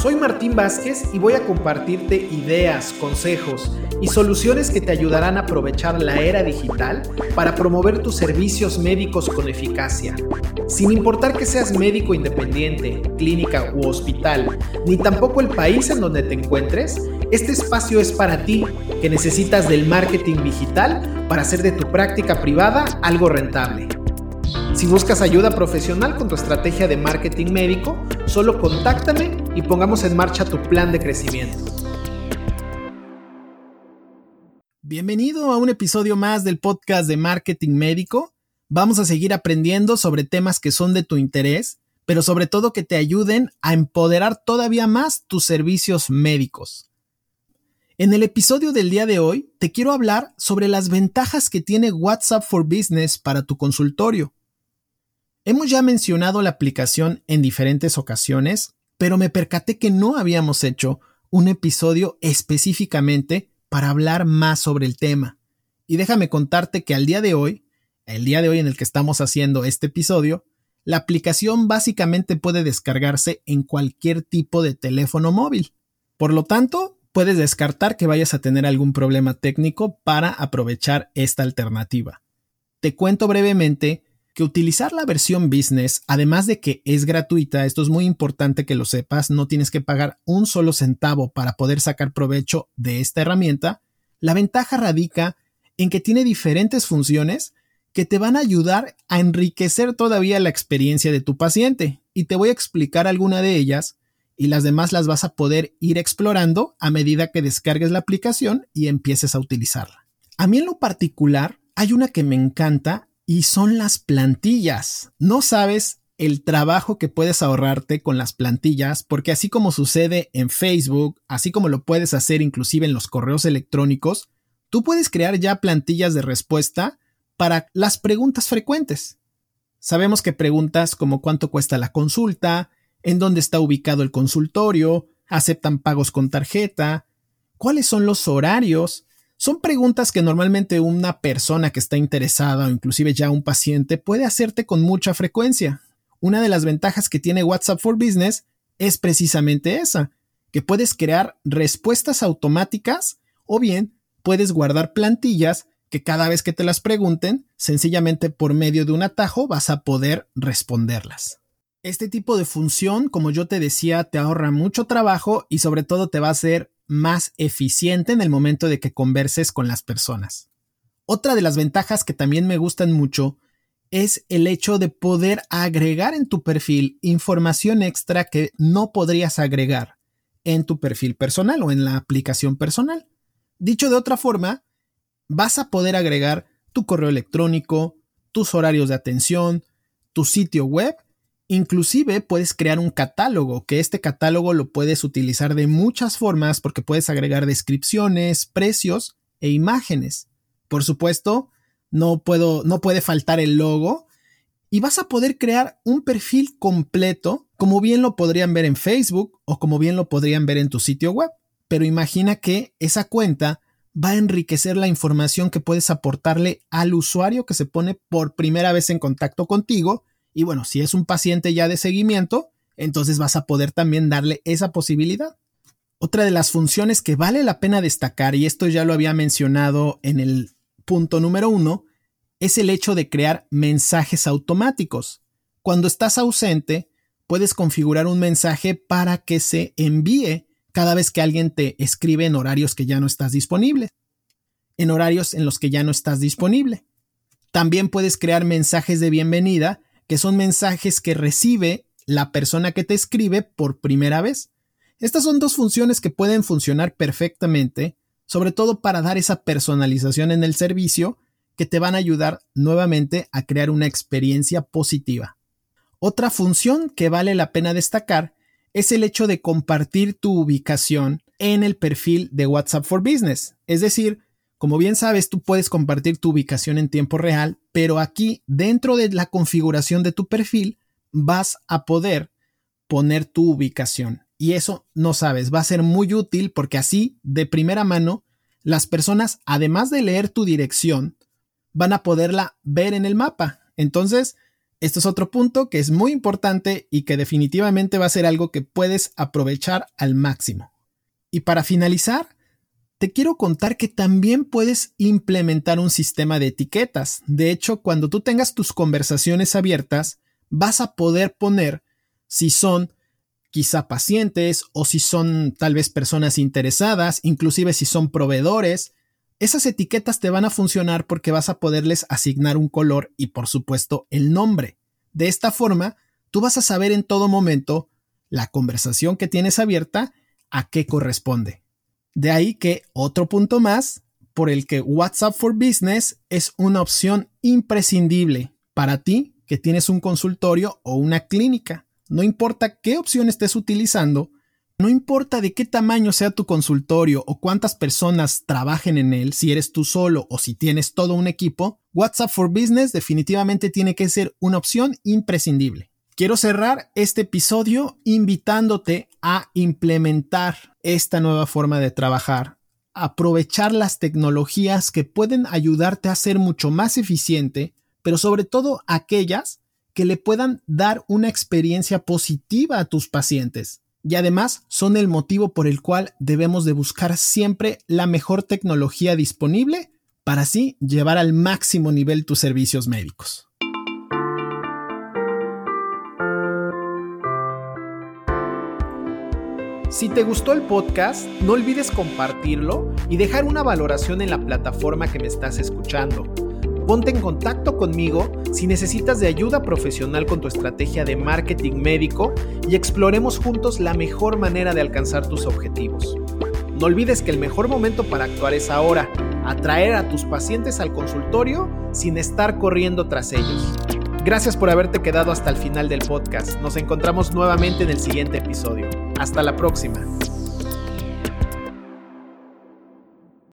Soy Martín Vázquez y voy a compartirte ideas, consejos y soluciones que te ayudarán a aprovechar la era digital para promover tus servicios médicos con eficacia. Sin importar que seas médico independiente, clínica u hospital, ni tampoco el país en donde te encuentres, este espacio es para ti que necesitas del marketing digital para hacer de tu práctica privada algo rentable. Si buscas ayuda profesional con tu estrategia de marketing médico, solo contáctame y pongamos en marcha tu plan de crecimiento. Bienvenido a un episodio más del podcast de marketing médico. Vamos a seguir aprendiendo sobre temas que son de tu interés, pero sobre todo que te ayuden a empoderar todavía más tus servicios médicos. En el episodio del día de hoy te quiero hablar sobre las ventajas que tiene WhatsApp for Business para tu consultorio. Hemos ya mencionado la aplicación en diferentes ocasiones, pero me percaté que no habíamos hecho un episodio específicamente para hablar más sobre el tema. Y déjame contarte que al día de hoy, el día de hoy en el que estamos haciendo este episodio, la aplicación básicamente puede descargarse en cualquier tipo de teléfono móvil. Por lo tanto, puedes descartar que vayas a tener algún problema técnico para aprovechar esta alternativa. Te cuento brevemente que utilizar la versión business, además de que es gratuita, esto es muy importante que lo sepas, no tienes que pagar un solo centavo para poder sacar provecho de esta herramienta, la ventaja radica en que tiene diferentes funciones que te van a ayudar a enriquecer todavía la experiencia de tu paciente. Y te voy a explicar alguna de ellas y las demás las vas a poder ir explorando a medida que descargues la aplicación y empieces a utilizarla. A mí en lo particular hay una que me encanta y son las plantillas. No sabes el trabajo que puedes ahorrarte con las plantillas, porque así como sucede en Facebook, así como lo puedes hacer inclusive en los correos electrónicos, tú puedes crear ya plantillas de respuesta para las preguntas frecuentes. Sabemos que preguntas como cuánto cuesta la consulta, en dónde está ubicado el consultorio, aceptan pagos con tarjeta, cuáles son los horarios, son preguntas que normalmente una persona que está interesada o inclusive ya un paciente puede hacerte con mucha frecuencia. Una de las ventajas que tiene WhatsApp for Business es precisamente esa, que puedes crear respuestas automáticas o bien puedes guardar plantillas que cada vez que te las pregunten, sencillamente por medio de un atajo vas a poder responderlas. Este tipo de función, como yo te decía, te ahorra mucho trabajo y sobre todo te va a hacer más eficiente en el momento de que converses con las personas. Otra de las ventajas que también me gustan mucho es el hecho de poder agregar en tu perfil información extra que no podrías agregar en tu perfil personal o en la aplicación personal. Dicho de otra forma, vas a poder agregar tu correo electrónico, tus horarios de atención, tu sitio web Inclusive puedes crear un catálogo, que este catálogo lo puedes utilizar de muchas formas porque puedes agregar descripciones, precios e imágenes. Por supuesto, no puedo no puede faltar el logo y vas a poder crear un perfil completo, como bien lo podrían ver en Facebook o como bien lo podrían ver en tu sitio web. Pero imagina que esa cuenta va a enriquecer la información que puedes aportarle al usuario que se pone por primera vez en contacto contigo y bueno, si es un paciente ya de seguimiento, entonces vas a poder también darle esa posibilidad. Otra de las funciones que vale la pena destacar, y esto ya lo había mencionado en el punto número uno, es el hecho de crear mensajes automáticos. Cuando estás ausente, puedes configurar un mensaje para que se envíe cada vez que alguien te escribe en horarios que ya no estás disponible, en horarios en los que ya no estás disponible. También puedes crear mensajes de bienvenida que son mensajes que recibe la persona que te escribe por primera vez. Estas son dos funciones que pueden funcionar perfectamente, sobre todo para dar esa personalización en el servicio que te van a ayudar nuevamente a crear una experiencia positiva. Otra función que vale la pena destacar es el hecho de compartir tu ubicación en el perfil de WhatsApp for Business. Es decir, como bien sabes, tú puedes compartir tu ubicación en tiempo real, pero aquí dentro de la configuración de tu perfil vas a poder poner tu ubicación. Y eso no sabes, va a ser muy útil porque así, de primera mano, las personas, además de leer tu dirección, van a poderla ver en el mapa. Entonces, esto es otro punto que es muy importante y que definitivamente va a ser algo que puedes aprovechar al máximo. Y para finalizar, te quiero contar que también puedes implementar un sistema de etiquetas. De hecho, cuando tú tengas tus conversaciones abiertas, vas a poder poner si son quizá pacientes o si son tal vez personas interesadas, inclusive si son proveedores. Esas etiquetas te van a funcionar porque vas a poderles asignar un color y por supuesto el nombre. De esta forma, tú vas a saber en todo momento la conversación que tienes abierta a qué corresponde. De ahí que otro punto más por el que WhatsApp for Business es una opción imprescindible para ti que tienes un consultorio o una clínica. No importa qué opción estés utilizando, no importa de qué tamaño sea tu consultorio o cuántas personas trabajen en él, si eres tú solo o si tienes todo un equipo, WhatsApp for Business definitivamente tiene que ser una opción imprescindible. Quiero cerrar este episodio invitándote a implementar esta nueva forma de trabajar, aprovechar las tecnologías que pueden ayudarte a ser mucho más eficiente, pero sobre todo aquellas que le puedan dar una experiencia positiva a tus pacientes. Y además son el motivo por el cual debemos de buscar siempre la mejor tecnología disponible para así llevar al máximo nivel tus servicios médicos. Si te gustó el podcast, no olvides compartirlo y dejar una valoración en la plataforma que me estás escuchando. Ponte en contacto conmigo si necesitas de ayuda profesional con tu estrategia de marketing médico y exploremos juntos la mejor manera de alcanzar tus objetivos. No olvides que el mejor momento para actuar es ahora, atraer a tus pacientes al consultorio sin estar corriendo tras ellos. Gracias por haberte quedado hasta el final del podcast. Nos encontramos nuevamente en el siguiente episodio. Hasta la próxima.